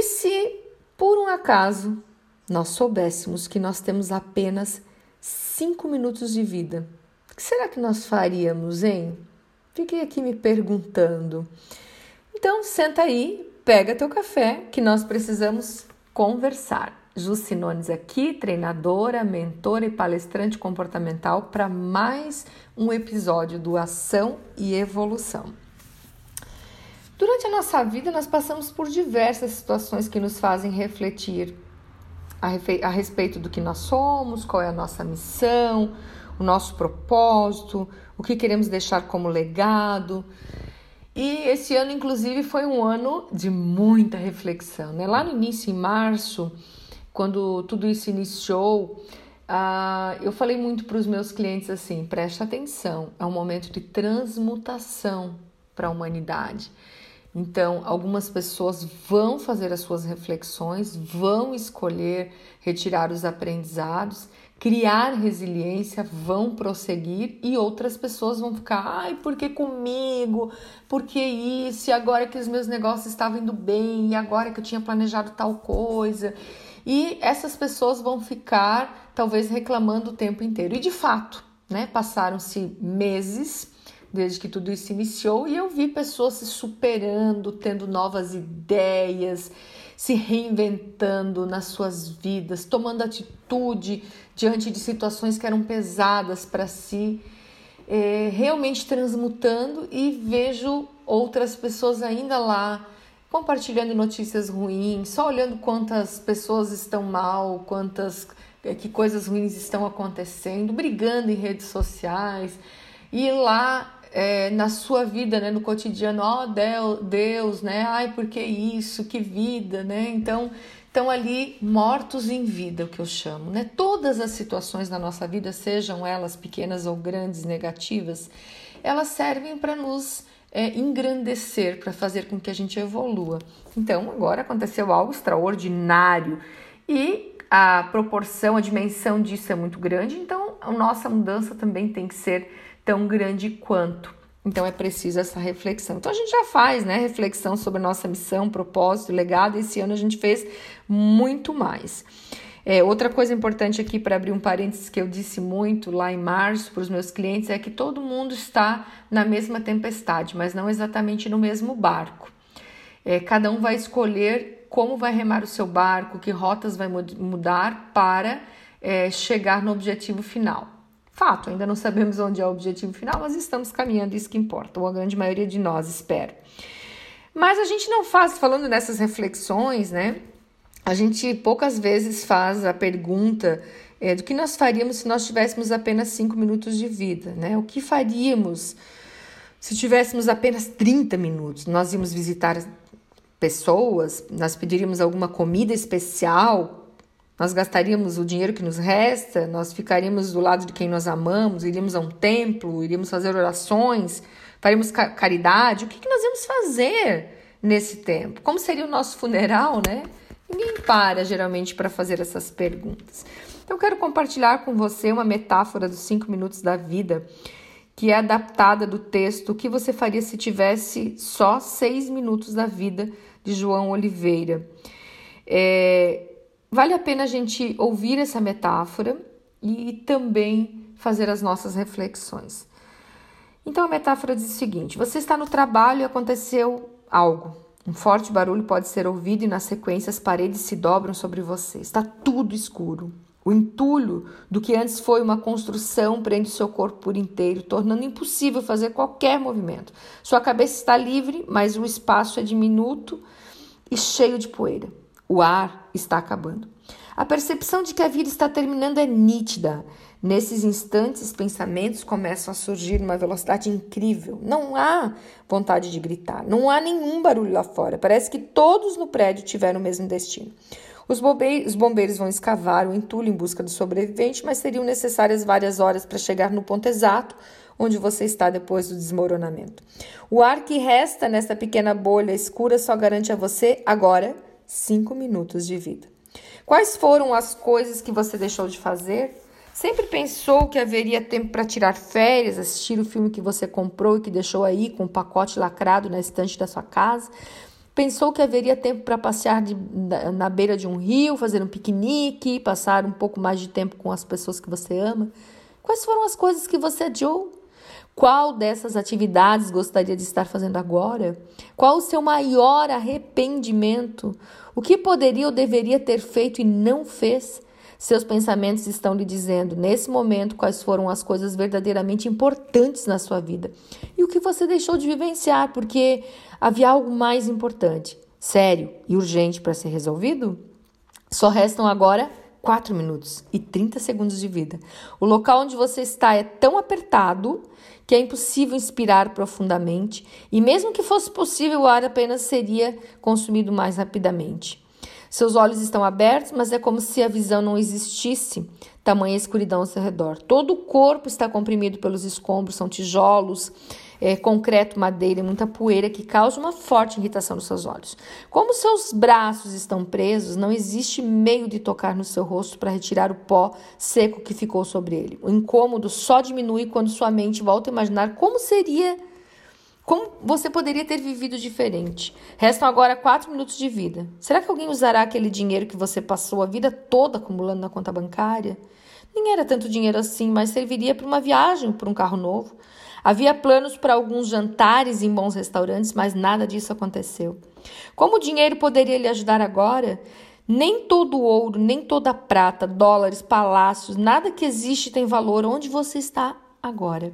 E se, por um acaso, nós soubéssemos que nós temos apenas cinco minutos de vida, o que será que nós faríamos, hein? Fiquei aqui me perguntando. Então, senta aí, pega teu café, que nós precisamos conversar. Jucinones aqui, treinadora, mentora e palestrante comportamental para mais um episódio do Ação e Evolução. Durante a nossa vida, nós passamos por diversas situações que nos fazem refletir a, respeito do que nós somos, qual é a nossa missão, o nosso propósito, o que queremos deixar como legado. E esse ano, inclusive, foi um ano de muita reflexão. Né? Lá no início, em março, quando tudo isso iniciou, uh, eu falei muito para os meus clientes assim: preste atenção, é um momento de transmutação para a humanidade. Então, algumas pessoas vão fazer as suas reflexões, vão escolher retirar os aprendizados, criar resiliência, vão prosseguir e outras pessoas vão ficar, ai, por que comigo? Por que isso? E agora que os meus negócios estavam indo bem, e agora que eu tinha planejado tal coisa. E essas pessoas vão ficar talvez reclamando o tempo inteiro. E de fato, né, passaram-se meses desde que tudo isso iniciou e eu vi pessoas se superando, tendo novas ideias, se reinventando nas suas vidas, tomando atitude diante de situações que eram pesadas para si, é, realmente transmutando e vejo outras pessoas ainda lá compartilhando notícias ruins, só olhando quantas pessoas estão mal, quantas é, que coisas ruins estão acontecendo, brigando em redes sociais e lá é, na sua vida, né, no cotidiano, ó oh, Deus, né? Ai, por que isso? Que vida, né? Então, estão ali mortos em vida, o que eu chamo, né? Todas as situações na nossa vida, sejam elas pequenas ou grandes, negativas, elas servem para nos é, engrandecer, para fazer com que a gente evolua. Então, agora aconteceu algo extraordinário e a proporção, a dimensão disso é muito grande, então a nossa mudança também tem que ser tão grande quanto. Então é preciso essa reflexão. Então a gente já faz, né, reflexão sobre nossa missão, propósito, legado. Esse ano a gente fez muito mais. É, outra coisa importante aqui para abrir um parênteses que eu disse muito lá em março para os meus clientes é que todo mundo está na mesma tempestade, mas não exatamente no mesmo barco. É, cada um vai escolher como vai remar o seu barco, que rotas vai mudar para é, chegar no objetivo final. Fato, ainda não sabemos onde é o objetivo final, mas estamos caminhando, isso que importa, ou a grande maioria de nós, espero. Mas a gente não faz, falando nessas reflexões, né? A gente poucas vezes faz a pergunta é, do que nós faríamos se nós tivéssemos apenas cinco minutos de vida, né? O que faríamos se tivéssemos apenas 30 minutos? Nós íamos visitar pessoas, nós pediríamos alguma comida especial nós gastaríamos o dinheiro que nos resta, nós ficaríamos do lado de quem nós amamos, iríamos a um templo, iríamos fazer orações, faríamos caridade. O que, que nós íamos fazer nesse tempo? Como seria o nosso funeral, né? Ninguém para geralmente para fazer essas perguntas. Então, eu quero compartilhar com você uma metáfora dos cinco minutos da vida que é adaptada do texto O que você faria se tivesse só seis minutos da vida de João Oliveira. É, Vale a pena a gente ouvir essa metáfora e também fazer as nossas reflexões. Então a metáfora diz o seguinte: você está no trabalho e aconteceu algo. Um forte barulho pode ser ouvido e na sequência as paredes se dobram sobre você. Está tudo escuro. O entulho do que antes foi uma construção prende seu corpo por inteiro, tornando impossível fazer qualquer movimento. Sua cabeça está livre, mas o espaço é diminuto e cheio de poeira. O ar está acabando. A percepção de que a vida está terminando é nítida. Nesses instantes, pensamentos começam a surgir numa velocidade incrível. Não há vontade de gritar, não há nenhum barulho lá fora. Parece que todos no prédio tiveram o mesmo destino. Os bombeiros, os bombeiros vão escavar o entulho em busca do sobrevivente, mas seriam necessárias várias horas para chegar no ponto exato onde você está depois do desmoronamento. O ar que resta nessa pequena bolha escura só garante a você agora cinco minutos de vida. Quais foram as coisas que você deixou de fazer? Sempre pensou que haveria tempo para tirar férias, assistir o filme que você comprou e que deixou aí com o um pacote lacrado na estante da sua casa? Pensou que haveria tempo para passear de, na, na beira de um rio, fazer um piquenique, passar um pouco mais de tempo com as pessoas que você ama? Quais foram as coisas que você adiou? Qual dessas atividades gostaria de estar fazendo agora? Qual o seu maior arrependimento? O que poderia ou deveria ter feito e não fez? Seus pensamentos estão lhe dizendo, nesse momento, quais foram as coisas verdadeiramente importantes na sua vida e o que você deixou de vivenciar porque havia algo mais importante, sério e urgente para ser resolvido? Só restam agora 4 minutos e 30 segundos de vida. O local onde você está é tão apertado que é impossível inspirar profundamente, e mesmo que fosse possível, o ar apenas seria consumido mais rapidamente. Seus olhos estão abertos, mas é como se a visão não existisse, tamanha escuridão ao seu redor. Todo o corpo está comprimido pelos escombros, são tijolos, é, concreto, madeira e muita poeira que causa uma forte irritação nos seus olhos. Como seus braços estão presos, não existe meio de tocar no seu rosto para retirar o pó seco que ficou sobre ele. O incômodo só diminui quando sua mente volta a imaginar como seria. Como você poderia ter vivido diferente? Restam agora quatro minutos de vida. Será que alguém usará aquele dinheiro que você passou a vida toda acumulando na conta bancária? Nem era tanto dinheiro assim, mas serviria para uma viagem, para um carro novo. Havia planos para alguns jantares em bons restaurantes, mas nada disso aconteceu. Como o dinheiro poderia lhe ajudar agora? Nem todo ouro, nem toda prata, dólares, palácios, nada que existe tem valor onde você está agora.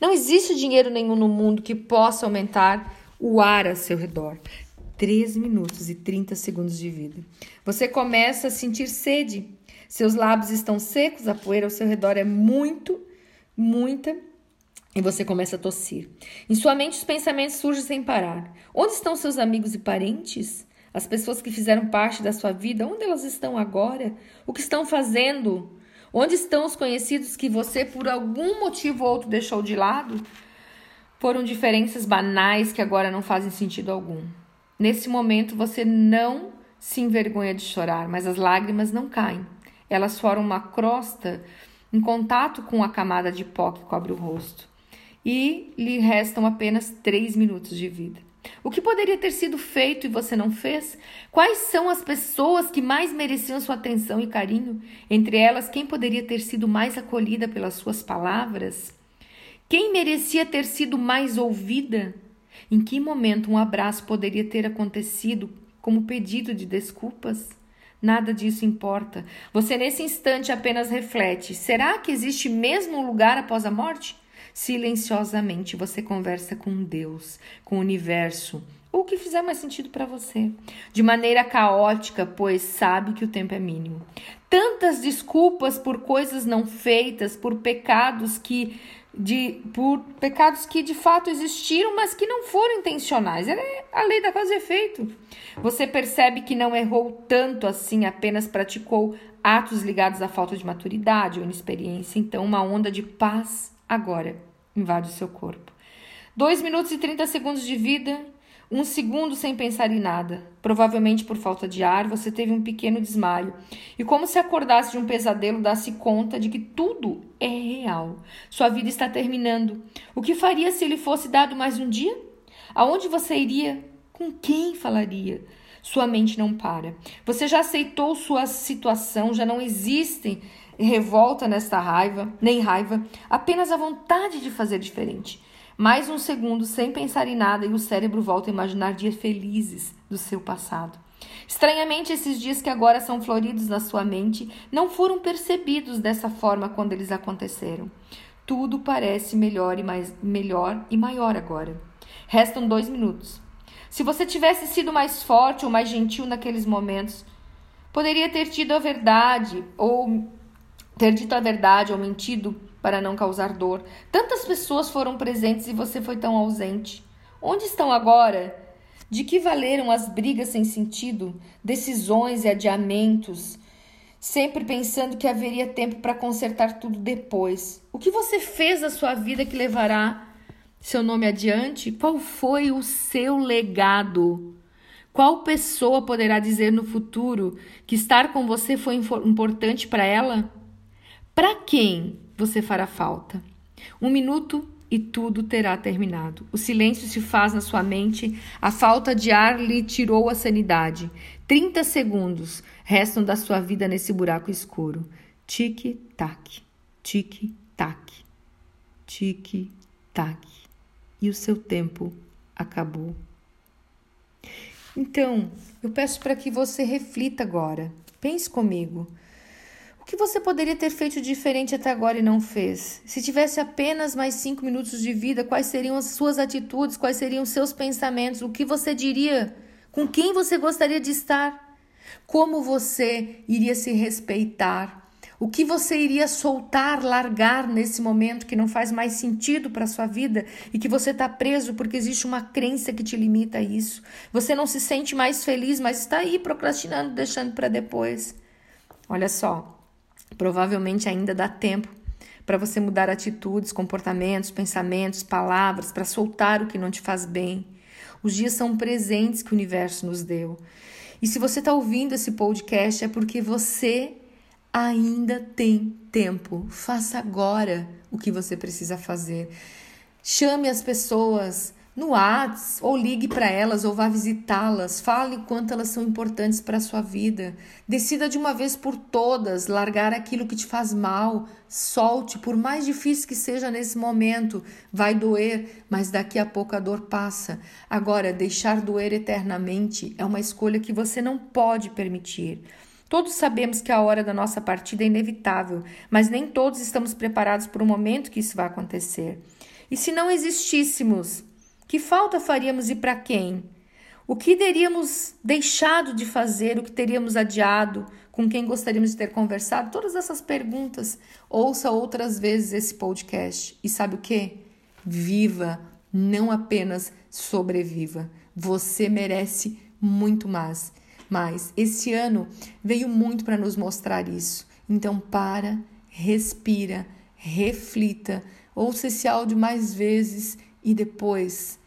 Não existe dinheiro nenhum no mundo que possa aumentar o ar a seu redor. 3 minutos e 30 segundos de vida. Você começa a sentir sede. Seus lábios estão secos, a poeira ao seu redor é muito, muita e você começa a tossir. Em sua mente, os pensamentos surgem sem parar. Onde estão seus amigos e parentes? As pessoas que fizeram parte da sua vida, onde elas estão agora? O que estão fazendo? Onde estão os conhecidos que você, por algum motivo ou outro, deixou de lado? Foram diferenças banais que agora não fazem sentido algum. Nesse momento, você não se envergonha de chorar, mas as lágrimas não caem. Elas formam uma crosta em contato com a camada de pó que cobre o rosto e lhe restam apenas três minutos de vida. O que poderia ter sido feito e você não fez? Quais são as pessoas que mais mereciam sua atenção e carinho? Entre elas, quem poderia ter sido mais acolhida pelas suas palavras? Quem merecia ter sido mais ouvida? Em que momento um abraço poderia ter acontecido como pedido de desculpas? Nada disso importa. Você, nesse instante, apenas reflete: será que existe mesmo um lugar após a morte? Silenciosamente você conversa com Deus, com o universo, ou o que fizer mais sentido para você, de maneira caótica, pois sabe que o tempo é mínimo. Tantas desculpas por coisas não feitas, por pecados que de por pecados que de fato existiram, mas que não foram intencionais. É a lei da causa e efeito. Você percebe que não errou tanto assim, apenas praticou atos ligados à falta de maturidade ou inexperiência. Então, uma onda de paz agora invade o seu corpo. 2 minutos e 30 segundos de vida, um segundo sem pensar em nada. Provavelmente por falta de ar, você teve um pequeno desmaio. E como se acordasse de um pesadelo, dá-se conta de que tudo é real. Sua vida está terminando. O que faria se lhe fosse dado mais um dia? Aonde você iria? Com quem falaria? Sua mente não para. Você já aceitou sua situação, já não existem revolta nesta raiva, nem raiva, apenas a vontade de fazer diferente. Mais um segundo sem pensar em nada e o cérebro volta a imaginar dias felizes do seu passado. Estranhamente, esses dias que agora são floridos na sua mente não foram percebidos dessa forma quando eles aconteceram. Tudo parece melhor e mais melhor e maior agora. Restam dois minutos. Se você tivesse sido mais forte ou mais gentil naqueles momentos, poderia ter tido a verdade ou ter dito a verdade ou mentido para não causar dor. Tantas pessoas foram presentes e você foi tão ausente. Onde estão agora? De que valeram as brigas sem sentido, decisões e adiamentos, sempre pensando que haveria tempo para consertar tudo depois? O que você fez da sua vida que levará seu nome adiante? Qual foi o seu legado? Qual pessoa poderá dizer no futuro que estar com você foi importante para ela? Para quem você fará falta? Um minuto e tudo terá terminado. O silêncio se faz na sua mente, a falta de ar lhe tirou a sanidade. 30 segundos restam da sua vida nesse buraco escuro. Tic-tac, tic-tac, tic-tac. E o seu tempo acabou. Então, eu peço para que você reflita agora. Pense comigo. Que você poderia ter feito diferente até agora e não fez? Se tivesse apenas mais cinco minutos de vida, quais seriam as suas atitudes? Quais seriam os seus pensamentos? O que você diria? Com quem você gostaria de estar? Como você iria se respeitar? O que você iria soltar, largar nesse momento que não faz mais sentido para sua vida e que você está preso porque existe uma crença que te limita a isso? Você não se sente mais feliz, mas está aí procrastinando, deixando para depois. Olha só, provavelmente ainda dá tempo para você mudar atitudes, comportamentos, pensamentos, palavras, para soltar o que não te faz bem. Os dias são presentes que o universo nos deu. E se você está ouvindo esse podcast é porque você ainda tem tempo. Faça agora o que você precisa fazer. Chame as pessoas no Whats, ou ligue para elas, ou vá visitá-las. Fale o quanto elas são importantes para a sua vida. Decida de uma vez por todas largar aquilo que te faz mal. Solte, por mais difícil que seja nesse momento. Vai doer, mas daqui a pouco a dor passa. Agora, deixar doer eternamente é uma escolha que você não pode permitir. Todos sabemos que a hora da nossa partida é inevitável, mas nem todos estamos preparados para o momento que isso vai acontecer. E se não existíssemos, que falta faríamos e para quem? O que teríamos deixado de fazer, o que teríamos adiado, com quem gostaríamos de ter conversado? Todas essas perguntas. Ouça outras vezes esse podcast. E sabe o que? Viva, não apenas sobreviva. Você merece muito mais. Mas esse ano veio muito para nos mostrar isso. Então para, respira, reflita, ouça esse áudio mais vezes e depois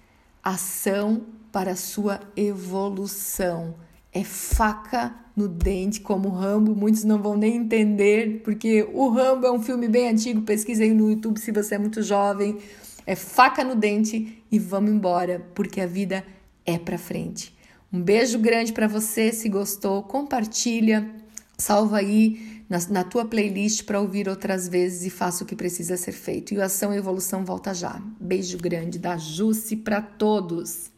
ação para sua evolução. É faca no dente, como Rambo. Muitos não vão nem entender, porque o Rambo é um filme bem antigo. Pesquisei no YouTube se você é muito jovem. É faca no dente e vamos embora, porque a vida é para frente. Um beijo grande para você. Se gostou, compartilha, salva aí na, na tua playlist para ouvir outras vezes e faça o que precisa ser feito. E o Ação e Evolução volta já. Beijo grande da Jusce para todos.